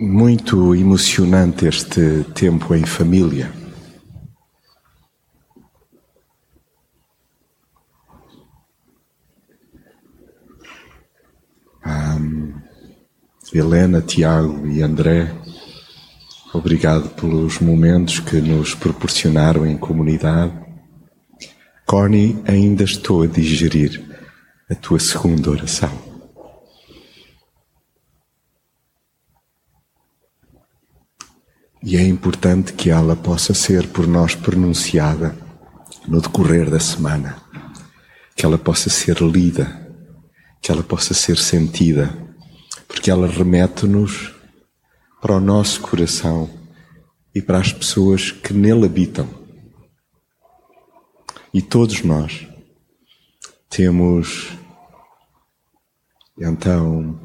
Muito emocionante este tempo em família. Um, Helena, Tiago e André, obrigado pelos momentos que nos proporcionaram em comunidade. Connie, ainda estou a digerir a tua segunda oração. E é importante que ela possa ser por nós pronunciada no decorrer da semana, que ela possa ser lida, que ela possa ser sentida, porque ela remete-nos para o nosso coração e para as pessoas que nele habitam. E todos nós temos então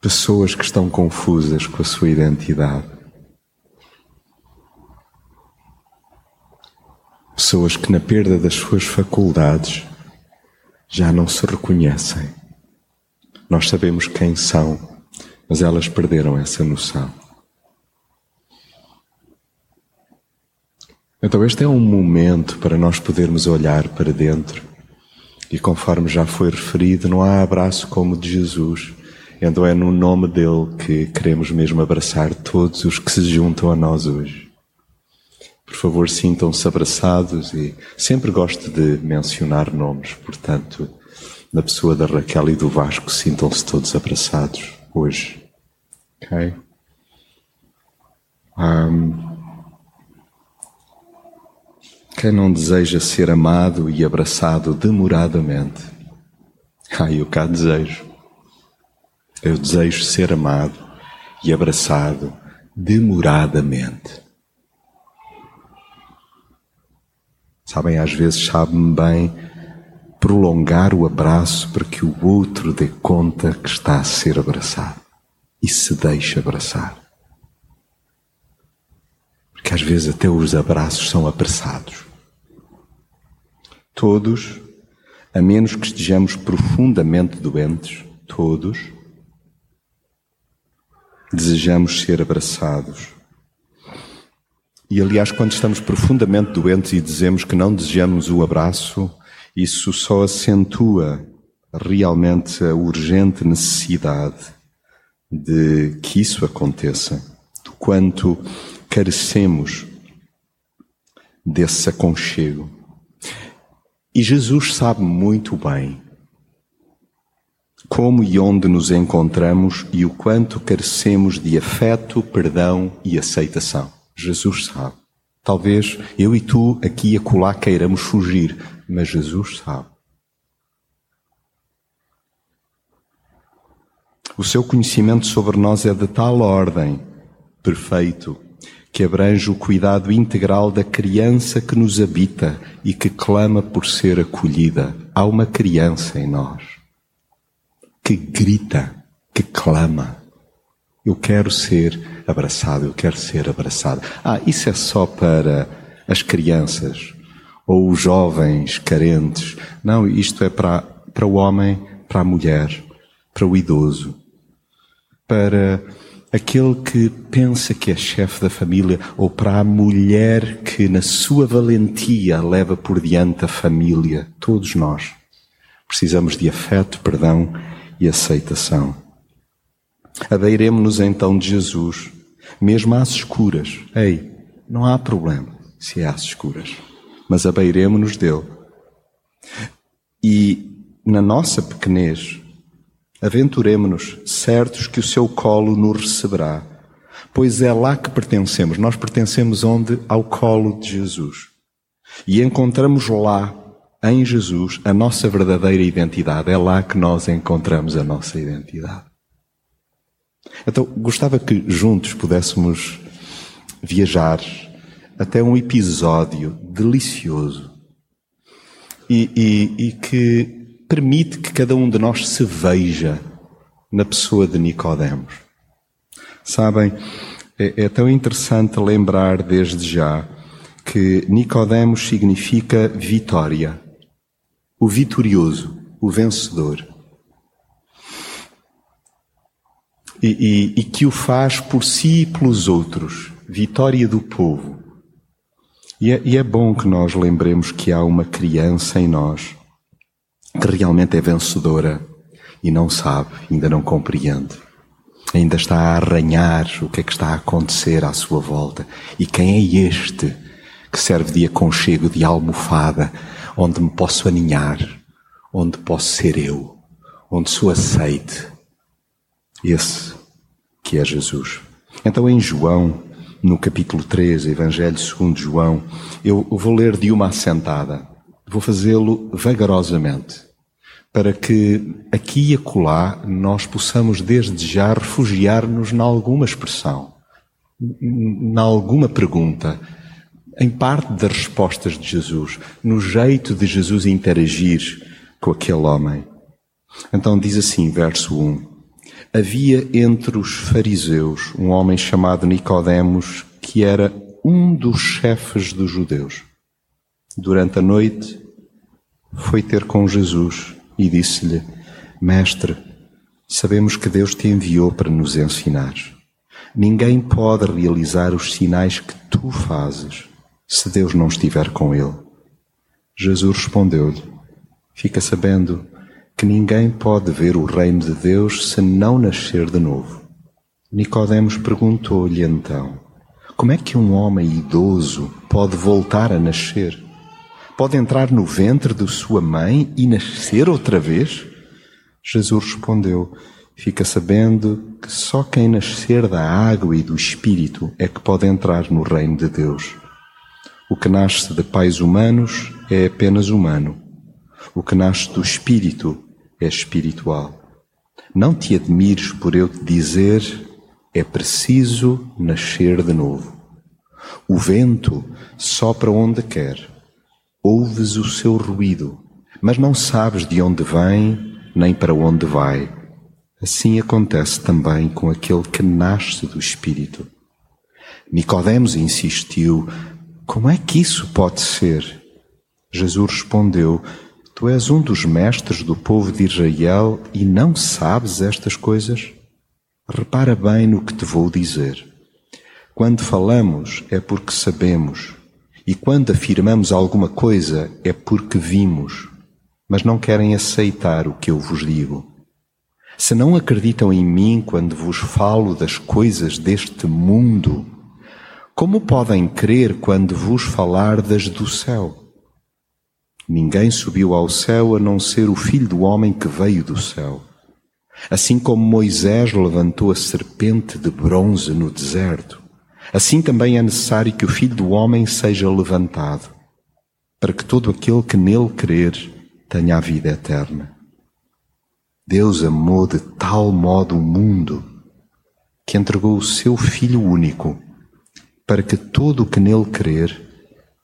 pessoas que estão confusas com a sua identidade. Pessoas que, na perda das suas faculdades, já não se reconhecem. Nós sabemos quem são, mas elas perderam essa noção. Então, este é um momento para nós podermos olhar para dentro. E conforme já foi referido, não há abraço como o de Jesus então é no nome dele que queremos mesmo abraçar todos os que se juntam a nós hoje. Por favor, sintam-se abraçados e sempre gosto de mencionar nomes, portanto, na pessoa da Raquel e do Vasco, sintam-se todos abraçados hoje. Ok? Um, quem não deseja ser amado e abraçado demoradamente? Ah, eu cá desejo. Eu desejo ser amado e abraçado demoradamente. Sabem, às vezes sabe-me bem prolongar o abraço para que o outro dê conta que está a ser abraçado e se deixe abraçar. Porque às vezes até os abraços são apressados. Todos, a menos que estejamos profundamente doentes, todos, desejamos ser abraçados. E aliás, quando estamos profundamente doentes e dizemos que não desejamos o abraço, isso só acentua realmente a urgente necessidade de que isso aconteça, do quanto carecemos desse aconchego. E Jesus sabe muito bem como e onde nos encontramos e o quanto carecemos de afeto, perdão e aceitação. Jesus sabe. Talvez eu e tu aqui e acolá queiramos fugir, mas Jesus sabe. O seu conhecimento sobre nós é de tal ordem, perfeito, que abrange o cuidado integral da criança que nos habita e que clama por ser acolhida. Há uma criança em nós que grita, que clama. Eu quero ser abraçado, eu quero ser abraçado. Ah, isso é só para as crianças ou os jovens carentes. Não, isto é para, para o homem, para a mulher, para o idoso, para aquele que pensa que é chefe da família ou para a mulher que na sua valentia leva por diante a família. Todos nós precisamos de afeto, perdão e aceitação. Abeiremos-nos então de Jesus, mesmo às escuras. Ei, não há problema se é às escuras, mas abeiremos-nos dele. E na nossa pequenez, aventuremos-nos certos que o seu colo nos receberá, pois é lá que pertencemos. Nós pertencemos onde? Ao colo de Jesus. E encontramos lá em Jesus a nossa verdadeira identidade. É lá que nós encontramos a nossa identidade. Então, gostava que juntos pudéssemos viajar até um episódio delicioso e, e, e que permite que cada um de nós se veja na pessoa de Nicodemos. Sabem, é, é tão interessante lembrar desde já que Nicodemos significa vitória o vitorioso, o vencedor. e, e, e que o faz por si e pelos outros. Vitória do povo. E é, e é bom que nós lembremos que há uma criança em nós que realmente é vencedora e não sabe, ainda não compreende. Ainda está a arranhar o que é que está a acontecer à sua volta. E quem é este que serve de aconchego, de almofada, onde me posso aninhar, onde posso ser eu, onde sou aceite? Esse que é Jesus. Então em João, no capítulo 3, Evangelho segundo João, eu vou ler de uma assentada. Vou fazê-lo vagarosamente, para que aqui e acolá nós possamos desde já refugiar-nos em alguma expressão, em alguma pergunta, em parte das respostas de Jesus, no jeito de Jesus interagir com aquele homem. Então diz assim, verso 1: Havia entre os fariseus um homem chamado Nicodemos, que era um dos chefes dos judeus. Durante a noite foi ter com Jesus e disse-lhe: Mestre, sabemos que Deus te enviou para nos ensinar. Ninguém pode realizar os sinais que tu fazes se Deus não estiver com ele. Jesus respondeu-lhe: Fica sabendo que ninguém pode ver o reino de Deus se não nascer de novo. Nicodemos perguntou-lhe então: Como é que um homem idoso pode voltar a nascer? Pode entrar no ventre de sua mãe e nascer outra vez? Jesus respondeu: Fica sabendo que só quem nascer da água e do espírito é que pode entrar no reino de Deus. O que nasce de pais humanos é apenas humano. O que nasce do espírito é espiritual. Não te admires por eu te dizer, é preciso nascer de novo. O vento sopra onde quer, ouves o seu ruído, mas não sabes de onde vem nem para onde vai. Assim acontece também com aquele que nasce do Espírito. Nicodemos insistiu: Como é que isso pode ser? Jesus respondeu: Tu és um dos mestres do povo de Israel e não sabes estas coisas? Repara bem no que te vou dizer. Quando falamos é porque sabemos, e quando afirmamos alguma coisa é porque vimos, mas não querem aceitar o que eu vos digo. Se não acreditam em mim quando vos falo das coisas deste mundo, como podem crer quando vos falar das do céu? Ninguém subiu ao céu a não ser o Filho do Homem que veio do céu. Assim como Moisés levantou a serpente de bronze no deserto, assim também é necessário que o Filho do Homem seja levantado, para que todo aquele que nele crer tenha a vida eterna. Deus amou de tal modo o mundo que entregou o seu Filho único, para que todo o que nele crer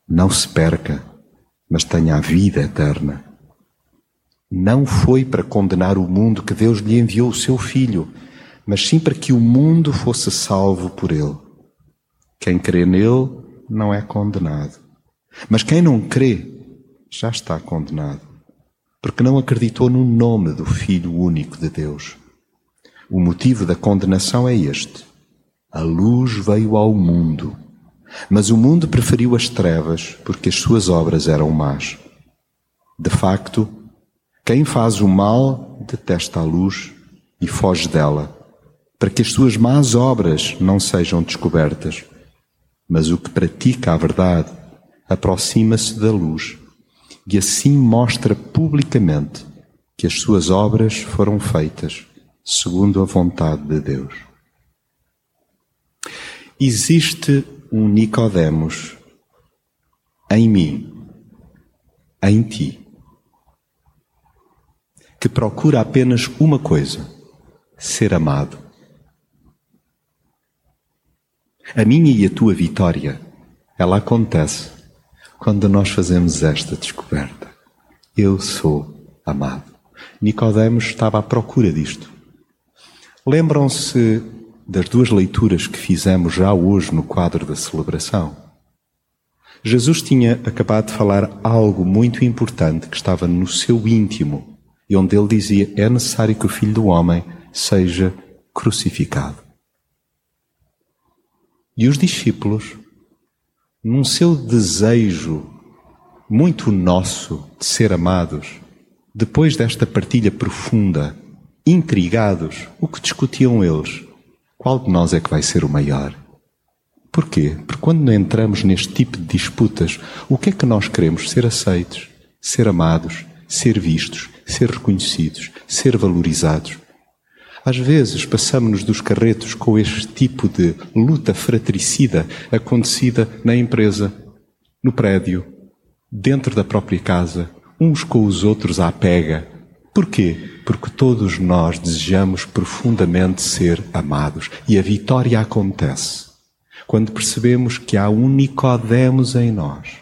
não se perca, mas tenha a vida eterna. Não foi para condenar o mundo que Deus lhe enviou o seu Filho, mas sim para que o mundo fosse salvo por ele. Quem crê nele não é condenado. Mas quem não crê já está condenado, porque não acreditou no nome do Filho único de Deus. O motivo da condenação é este: a luz veio ao mundo mas o mundo preferiu as trevas porque as suas obras eram más. De facto, quem faz o mal detesta a luz e foge dela, para que as suas más obras não sejam descobertas. Mas o que pratica a verdade aproxima-se da luz e assim mostra publicamente que as suas obras foram feitas segundo a vontade de Deus. Existe um Nicodemos em mim, em ti, que procura apenas uma coisa: ser amado. A minha e a tua vitória, ela acontece quando nós fazemos esta descoberta. Eu sou amado. Nicodemos estava à procura disto. Lembram-se das duas leituras que fizemos já hoje no quadro da celebração. Jesus tinha acabado de falar algo muito importante que estava no seu íntimo e onde ele dizia: é necessário que o Filho do Homem seja crucificado. E os discípulos, num seu desejo muito nosso de ser amados, depois desta partilha profunda, intrigados, o que discutiam eles? Qual de nós é que vai ser o maior? Porquê? Porque quando entramos neste tipo de disputas, o que é que nós queremos? Ser aceitos, ser amados, ser vistos, ser reconhecidos, ser valorizados. Às vezes passamos-nos dos carretos com este tipo de luta fratricida acontecida na empresa, no prédio, dentro da própria casa, uns com os outros à pega. Porquê? Porque todos nós desejamos profundamente ser amados e a vitória acontece quando percebemos que há um Nicodemos em nós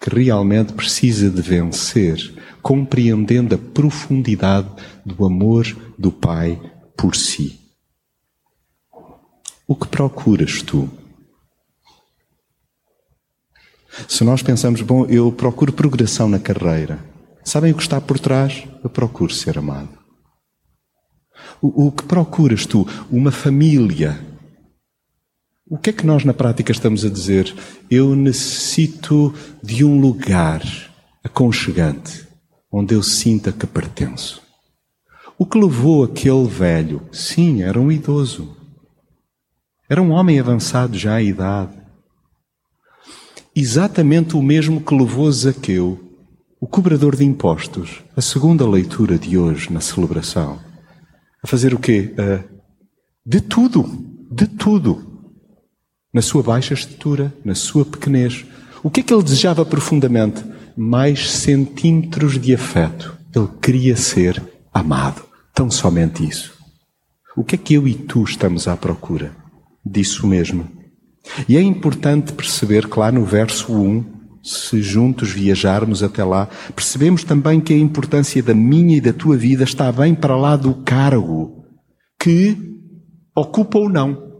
que realmente precisa de vencer, compreendendo a profundidade do amor do Pai por si. O que procuras tu? Se nós pensamos, bom, eu procuro progressão na carreira, sabem o que está por trás? Eu procuro ser amado. O, o que procuras tu? Uma família o que é que nós na prática estamos a dizer? Eu necessito de um lugar aconchegante onde eu sinta que pertenço. O que levou aquele velho? Sim, era um idoso. Era um homem avançado já à idade. Exatamente o mesmo que levou Zaqueu, o cobrador de impostos, a segunda leitura de hoje na celebração. A fazer o quê? de tudo, de tudo na sua baixa estatura, na sua pequenez. O que é que ele desejava profundamente? Mais centímetros de afeto. Ele queria ser amado. Tão somente isso. O que é que eu e tu estamos à procura? Disso mesmo. E é importante perceber que lá no verso 1, se juntos viajarmos até lá, percebemos também que a importância da minha e da tua vida está bem para lá do cargo que ocupa ou não.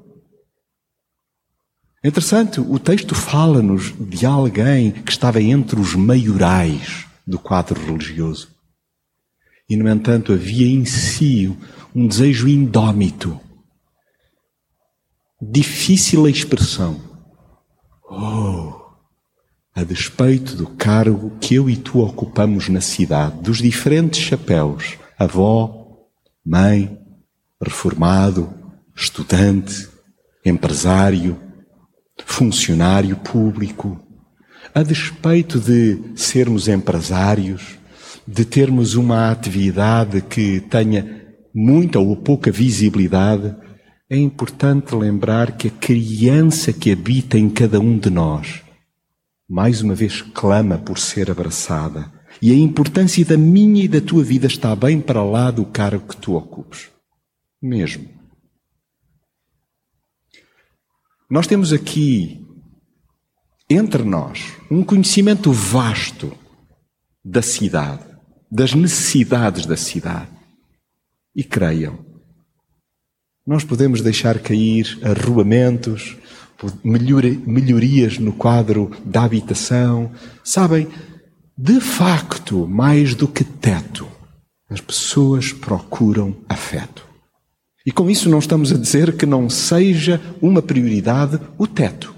Interessante, o texto fala-nos de alguém que estava entre os maiorais do quadro religioso. E, no entanto, havia em si um desejo indómito, difícil a expressão. Oh, a despeito do cargo que eu e tu ocupamos na cidade, dos diferentes chapéus, avó, mãe, reformado, estudante, empresário, funcionário público, a despeito de sermos empresários, de termos uma atividade que tenha muita ou pouca visibilidade, é importante lembrar que a criança que habita em cada um de nós, mais uma vez clama por ser abraçada. E a importância da minha e da tua vida está bem para lá do cargo que tu ocupes. Mesmo. Nós temos aqui, entre nós, um conhecimento vasto da cidade, das necessidades da cidade. E creiam, nós podemos deixar cair arruamentos, melhorias no quadro da habitação. Sabem, de facto, mais do que teto, as pessoas procuram afeto. E com isso não estamos a dizer que não seja uma prioridade o teto.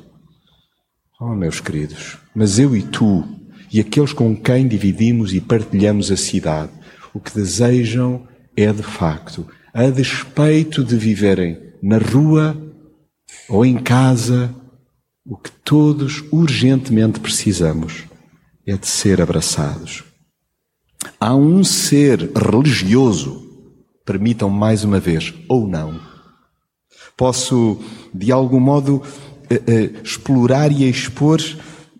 Oh, meus queridos, mas eu e tu, e aqueles com quem dividimos e partilhamos a cidade, o que desejam é de facto, a despeito de viverem na rua ou em casa, o que todos urgentemente precisamos é de ser abraçados. Há um ser religioso permitam mais uma vez, ou não. Posso, de algum modo, eh, eh, explorar e expor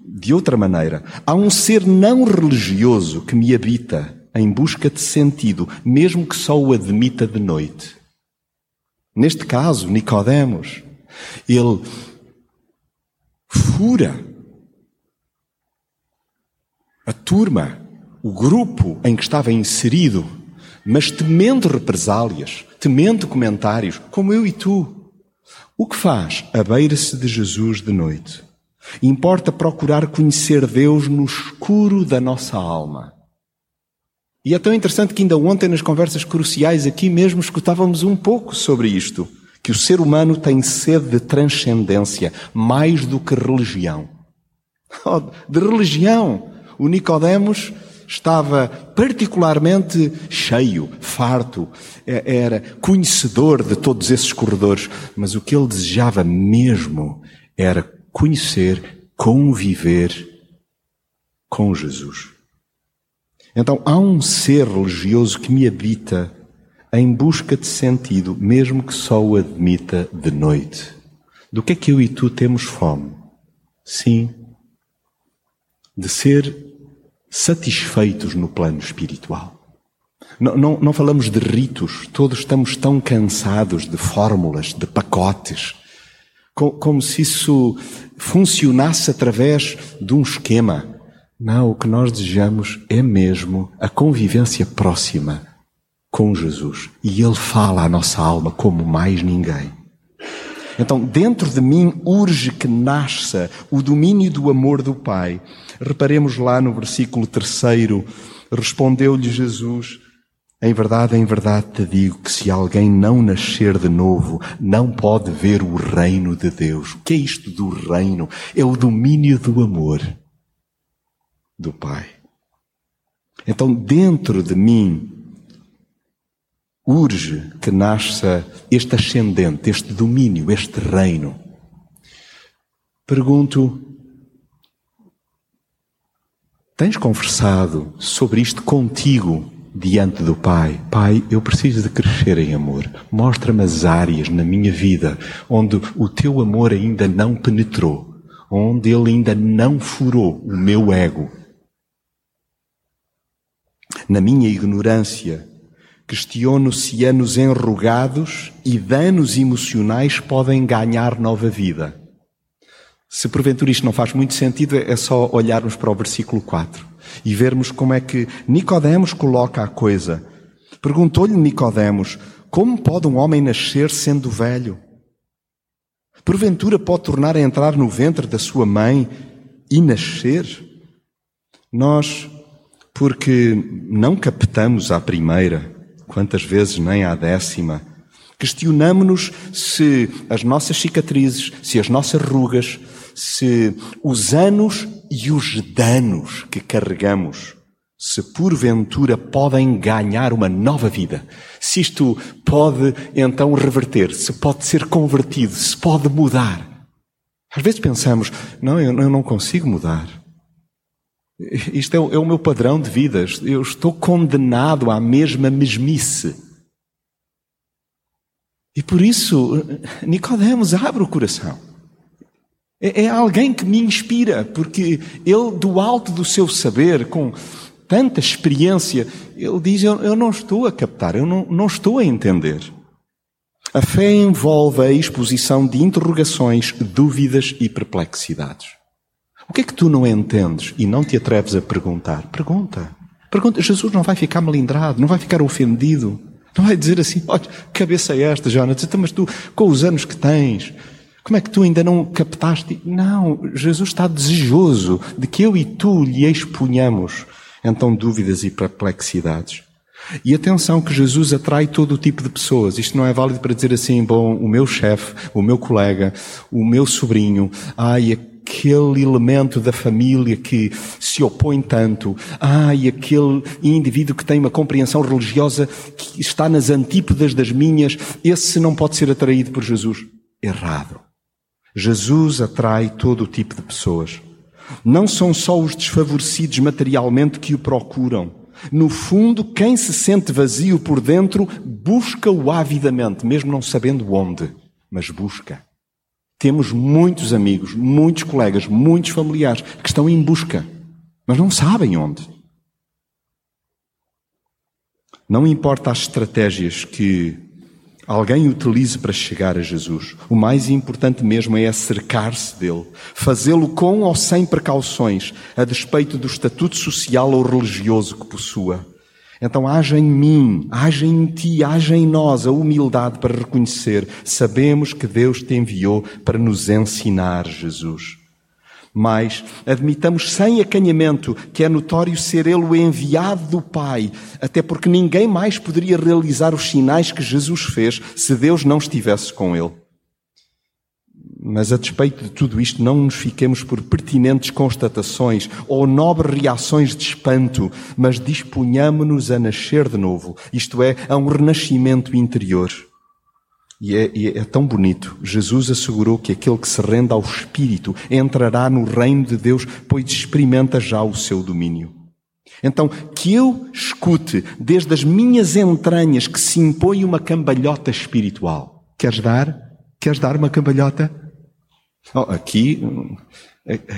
de outra maneira. Há um ser não religioso que me habita em busca de sentido, mesmo que só o admita de noite. Neste caso, Nicodemos, ele fura a turma, o grupo em que estava inserido mas temendo represálias, temendo comentários, como eu e tu. O que faz? Abeira-se de Jesus de noite. Importa procurar conhecer Deus no escuro da nossa alma. E é tão interessante que ainda ontem, nas conversas cruciais aqui mesmo, escutávamos um pouco sobre isto. Que o ser humano tem sede de transcendência, mais do que religião. Oh, de religião. O Nicodemos estava particularmente cheio, farto, é, era conhecedor de todos esses corredores, mas o que ele desejava mesmo era conhecer, conviver com Jesus. Então há um ser religioso que me habita em busca de sentido, mesmo que só o admita de noite. Do que é que eu e tu temos fome? Sim, de ser satisfeitos no plano espiritual. Não, não, não, falamos de ritos, todos estamos tão cansados de fórmulas, de pacotes, como, como se isso funcionasse através de um esquema. Não, o que nós desejamos é mesmo a convivência próxima com Jesus. E Ele fala à nossa alma como mais ninguém. Então, dentro de mim urge que nasça o domínio do amor do Pai. Reparemos lá no versículo terceiro, respondeu-lhe Jesus, em verdade, em verdade te digo que se alguém não nascer de novo, não pode ver o reino de Deus. O que é isto do reino? É o domínio do amor do Pai. Então, dentro de mim, urge que nasça este ascendente, este domínio, este reino. Pergunto, tens conversado sobre isto contigo diante do Pai? Pai, eu preciso de crescer em amor. Mostra-me as áreas na minha vida onde o teu amor ainda não penetrou, onde ele ainda não furou o meu ego. Na minha ignorância, Questiono se anos enrugados e danos emocionais podem ganhar nova vida. Se porventura isto não faz muito sentido, é só olharmos para o versículo 4 e vermos como é que Nicodemos coloca a coisa. Perguntou-lhe Nicodemos: Como pode um homem nascer sendo velho? Porventura pode tornar a entrar no ventre da sua mãe e nascer? Nós, porque não captamos à primeira, quantas vezes nem à décima. Questionamos-nos se as nossas cicatrizes, se as nossas rugas, se os anos e os danos que carregamos, se porventura podem ganhar uma nova vida, se isto pode então reverter, se pode ser convertido, se pode mudar. Às vezes pensamos, não, eu não consigo mudar. Isto é o, é o meu padrão de vida. Eu estou condenado à mesma mesmice. E por isso, Nicodemos abre o coração. É, é alguém que me inspira, porque ele, do alto do seu saber, com tanta experiência, ele diz: Eu, eu não estou a captar, eu não, não estou a entender. A fé envolve a exposição de interrogações, dúvidas e perplexidades. O que é que tu não entendes e não te atreves a perguntar? Pergunta. Pergunta. Jesus não vai ficar melindrado, não vai ficar ofendido. Não vai dizer assim, olha, cabeça é esta, Jonas? Então, mas tu, com os anos que tens, como é que tu ainda não captaste? Não, Jesus está desejoso de que eu e tu lhe exponhamos então dúvidas e perplexidades. E atenção que Jesus atrai todo o tipo de pessoas. Isto não é válido para dizer assim, bom, o meu chefe, o meu colega, o meu sobrinho, ai, aquele elemento da família que se opõe tanto, ah, e aquele indivíduo que tem uma compreensão religiosa que está nas antípodas das minhas, esse não pode ser atraído por Jesus. Errado. Jesus atrai todo o tipo de pessoas. Não são só os desfavorecidos materialmente que o procuram. No fundo, quem se sente vazio por dentro busca-o avidamente, mesmo não sabendo onde, mas busca. Temos muitos amigos, muitos colegas, muitos familiares que estão em busca, mas não sabem onde. Não importa as estratégias que alguém utilize para chegar a Jesus, o mais importante mesmo é cercar-se dele, fazê-lo com ou sem precauções, a despeito do estatuto social ou religioso que possua. Então haja em mim, haja em ti, haja em nós a humildade para reconhecer, sabemos que Deus te enviou para nos ensinar Jesus. Mas admitamos sem acanhamento que é notório ser ele o enviado do Pai, até porque ninguém mais poderia realizar os sinais que Jesus fez se Deus não estivesse com ele. Mas a despeito de tudo isto, não nos fiquemos por pertinentes constatações ou nobres reações de espanto, mas disponhamo-nos a nascer de novo, isto é, a um renascimento interior. E é, e é, tão bonito. Jesus assegurou que aquele que se rende ao Espírito entrará no reino de Deus, pois experimenta já o seu domínio. Então, que eu escute desde as minhas entranhas que se impõe uma cambalhota espiritual. Queres dar? Queres dar uma cambalhota? Aqui,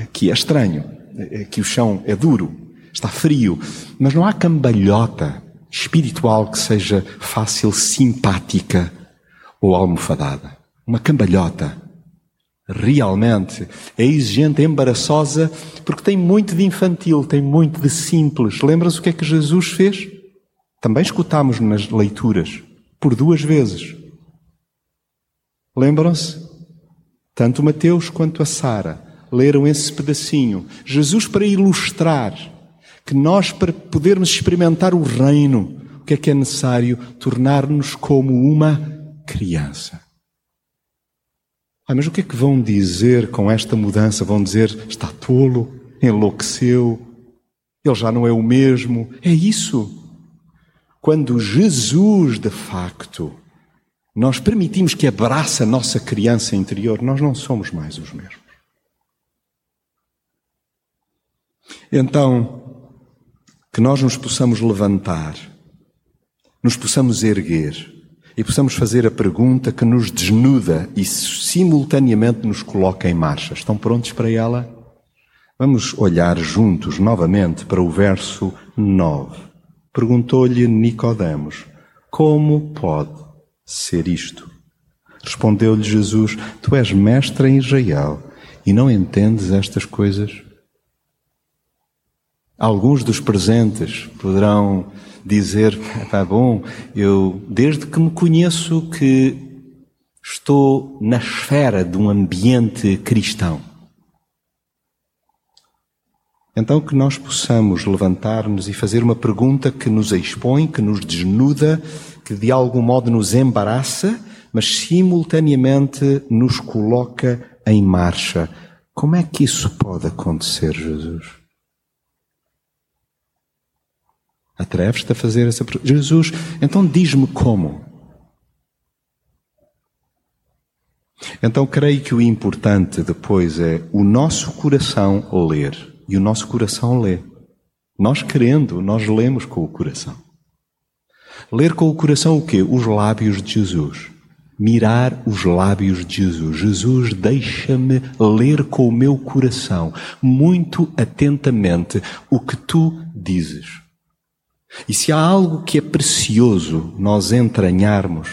aqui é estranho. Aqui o chão é duro, está frio. Mas não há cambalhota espiritual que seja fácil, simpática ou almofadada. Uma cambalhota. Realmente é exigente, é embaraçosa, porque tem muito de infantil, tem muito de simples. Lembras o que é que Jesus fez? Também escutámos nas leituras, por duas vezes. Lembram-se? Tanto Mateus quanto a Sara leram esse pedacinho. Jesus, para ilustrar que nós, para podermos experimentar o reino, o que é que é necessário? Tornar-nos como uma criança. Ah, mas o que é que vão dizer com esta mudança? Vão dizer, está tolo, enlouqueceu, ele já não é o mesmo. É isso. Quando Jesus, de facto, nós permitimos que abrace a nossa criança interior, nós não somos mais os mesmos. Então, que nós nos possamos levantar, nos possamos erguer e possamos fazer a pergunta que nos desnuda e simultaneamente nos coloca em marcha. Estão prontos para ela? Vamos olhar juntos novamente para o verso 9. Perguntou-lhe Nicodemos: Como pode ser isto? Respondeu-lhe Jesus: Tu és mestre em Israel e não entendes estas coisas? Alguns dos presentes poderão dizer, tá bom, eu desde que me conheço que estou na esfera de um ambiente cristão. Então que nós possamos levantar-nos e fazer uma pergunta que nos expõe, que nos desnuda, que de algum modo nos embaraça, mas simultaneamente nos coloca em marcha. Como é que isso pode acontecer, Jesus? Atreves-te a fazer essa pergunta? Jesus, então diz-me como. Então creio que o importante depois é o nosso coração ler. E o nosso coração lê. Nós querendo, nós lemos com o coração. Ler com o coração o quê? Os lábios de Jesus. Mirar os lábios de Jesus. Jesus, deixa-me ler com o meu coração, muito atentamente, o que tu dizes. E se há algo que é precioso nós entranharmos,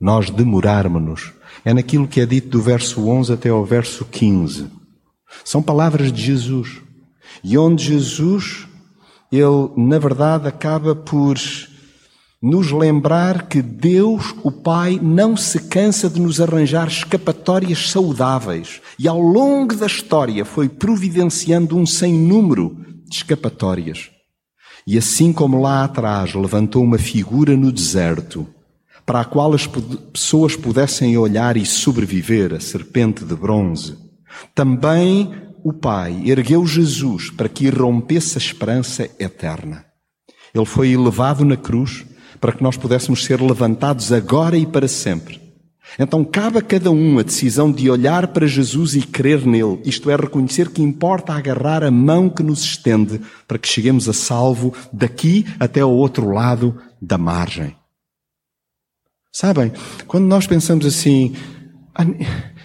nós demorarmos-nos, é naquilo que é dito do verso 11 até ao verso 15. São palavras de Jesus. E onde Jesus, ele, na verdade, acaba por nos lembrar que Deus, o Pai, não se cansa de nos arranjar escapatórias saudáveis. E ao longo da história foi providenciando um sem número de escapatórias. E assim como lá atrás levantou uma figura no deserto, para a qual as pessoas pudessem olhar e sobreviver, a serpente de bronze, também o Pai ergueu Jesus para que rompesse a esperança eterna. Ele foi elevado na cruz para que nós pudéssemos ser levantados agora e para sempre. Então cabe a cada um a decisão de olhar para Jesus e crer nele, isto é, reconhecer que importa agarrar a mão que nos estende para que cheguemos a salvo daqui até ao outro lado da margem. Sabem, quando nós pensamos assim, ah,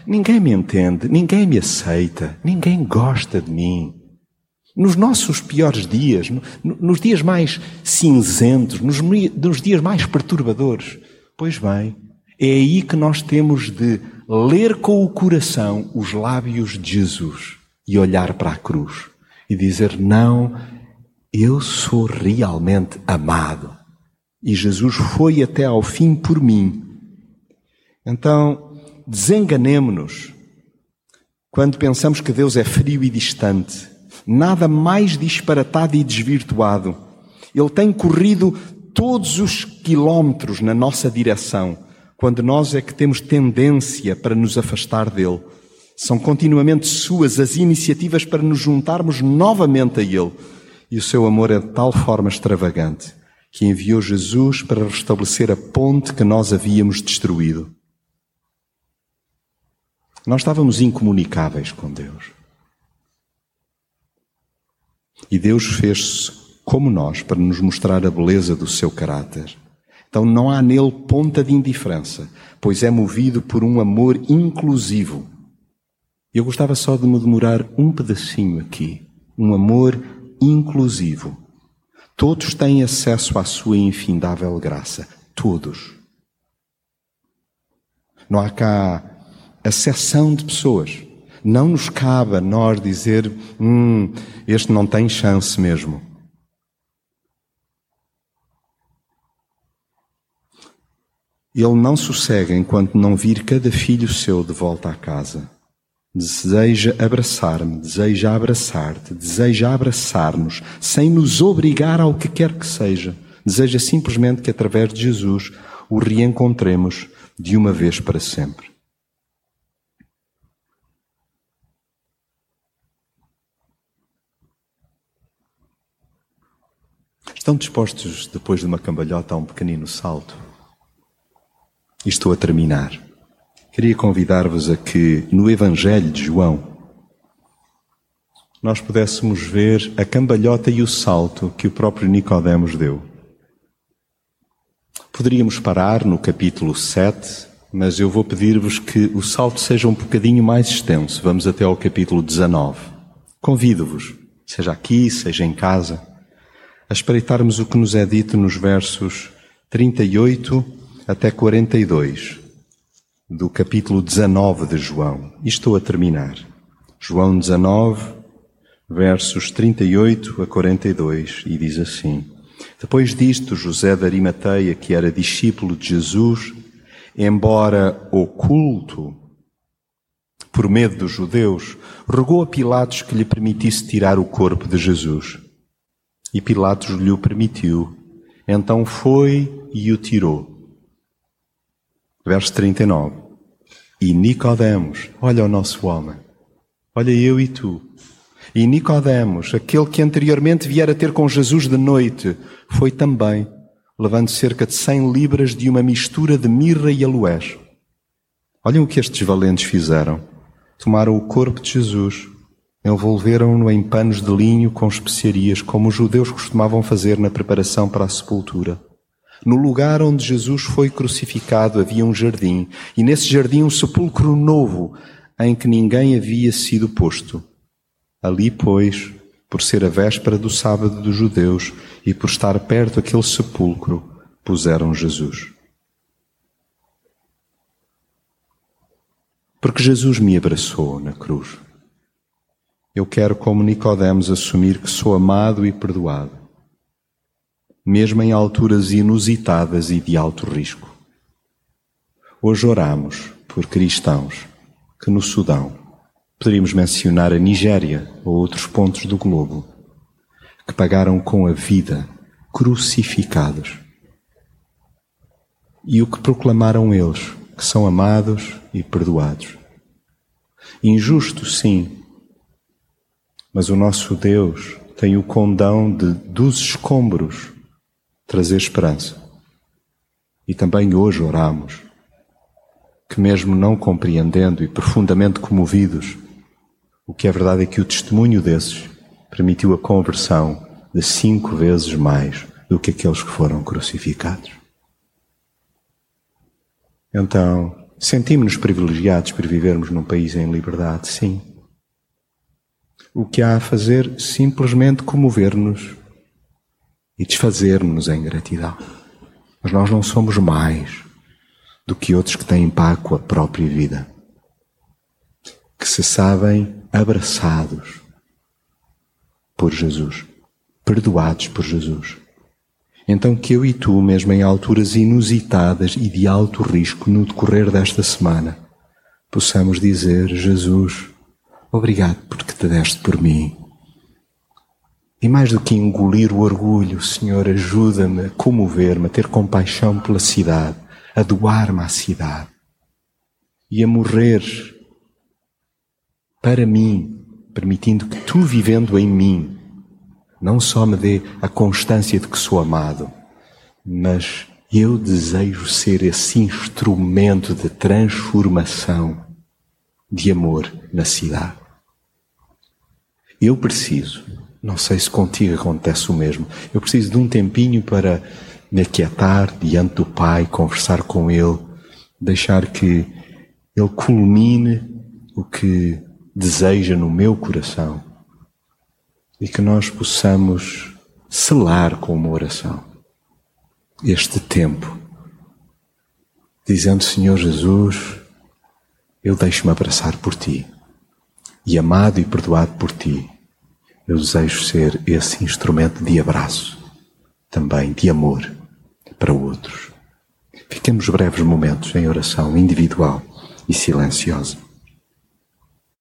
ninguém me entende, ninguém me aceita, ninguém gosta de mim. Nos nossos piores dias, nos dias mais cinzentos, nos, dias mais perturbadores, pois bem, é aí que nós temos de ler com o coração os lábios de Jesus e olhar para a cruz e dizer: Não, eu sou realmente amado. E Jesus foi até ao fim por mim. Então, desenganemo-nos quando pensamos que Deus é frio e distante, nada mais disparatado e desvirtuado. Ele tem corrido todos os quilómetros na nossa direção, quando nós é que temos tendência para nos afastar dele. São continuamente suas as iniciativas para nos juntarmos novamente a ele. E o seu amor é de tal forma extravagante que enviou Jesus para restabelecer a ponte que nós havíamos destruído. Nós estávamos incomunicáveis com Deus. E Deus fez-se como nós para nos mostrar a beleza do seu caráter. Então não há nele ponta de indiferença, pois é movido por um amor inclusivo. Eu gostava só de me demorar um pedacinho aqui. Um amor inclusivo. Todos têm acesso à sua infindável graça. Todos. Não há cá acessão de pessoas. Não nos cabe a nós dizer, hum, este não tem chance mesmo. Ele não sossega enquanto não vir cada filho seu de volta à casa. Deseja abraçar-me, deseja abraçar-te, deseja abraçar-nos, sem nos obrigar ao que quer que seja. Deseja simplesmente que através de Jesus o reencontremos de uma vez para sempre. Estão dispostos, depois de uma cambalhota, a um pequenino salto? E estou a terminar. Queria convidar-vos a que, no Evangelho de João, nós pudéssemos ver a cambalhota e o salto que o próprio Nicodemos deu. Poderíamos parar no capítulo 7, mas eu vou pedir-vos que o salto seja um bocadinho mais extenso. Vamos até ao capítulo 19. Convido-vos, seja aqui, seja em casa, a espreitarmos o que nos é dito nos versos 38 até 42 do capítulo 19 de João. E estou a terminar. João 19, versos 38 a 42, e diz assim: Depois disto, José de Arimateia, que era discípulo de Jesus, embora oculto, por medo dos judeus, rogou a Pilatos que lhe permitisse tirar o corpo de Jesus. E Pilatos lhe o permitiu. Então foi e o tirou. Verso 39. E Nicodemos, olha o nosso homem, olha eu e tu. E Nicodemos, aquele que anteriormente viera ter com Jesus de noite, foi também, levando cerca de cem libras de uma mistura de mirra e aloés. Olhem o que estes valentes fizeram. Tomaram o corpo de Jesus, envolveram-no em panos de linho com especiarias, como os judeus costumavam fazer na preparação para a sepultura. No lugar onde Jesus foi crucificado havia um jardim, e nesse jardim um sepulcro novo, em que ninguém havia sido posto. Ali, pois, por ser a véspera do sábado dos judeus e por estar perto daquele sepulcro, puseram Jesus. Porque Jesus me abraçou na cruz. Eu quero, como Nicodemos, assumir que sou amado e perdoado mesmo em alturas inusitadas e de alto risco. Hoje oramos por cristãos que no Sudão, poderíamos mencionar a Nigéria ou outros pontos do globo, que pagaram com a vida, crucificados. E o que proclamaram eles, que são amados e perdoados. Injusto, sim, mas o nosso Deus tem o condão de dos escombros trazer esperança. E também hoje oramos que, mesmo não compreendendo e profundamente comovidos, o que é verdade é que o testemunho desses permitiu a conversão de cinco vezes mais do que aqueles que foram crucificados. Então, sentimos-nos privilegiados por vivermos num país em liberdade, sim. O que há a fazer simplesmente comover-nos e desfazer-nos em gratidão. Mas nós não somos mais do que outros que têm paz com a própria vida, que se sabem abraçados por Jesus, perdoados por Jesus. Então que eu e tu, mesmo em alturas inusitadas e de alto risco no decorrer desta semana, possamos dizer: Jesus, Obrigado porque te deste por mim. E mais do que engolir o orgulho, Senhor, ajuda-me a comover-me, a ter compaixão pela cidade, a doar-me à cidade e a morrer para mim, permitindo que tu, vivendo em mim, não só me dê a constância de que sou amado, mas eu desejo ser esse instrumento de transformação, de amor na cidade. Eu preciso não sei se contigo acontece o mesmo. Eu preciso de um tempinho para me aquietar diante do Pai, conversar com Ele, deixar que Ele culmine o que deseja no meu coração e que nós possamos selar com uma oração este tempo, dizendo: Senhor Jesus, eu deixo-me abraçar por Ti e amado e perdoado por Ti eu desejo ser esse instrumento de abraço, também de amor para outros. Fiquemos breves momentos em oração individual e silenciosa.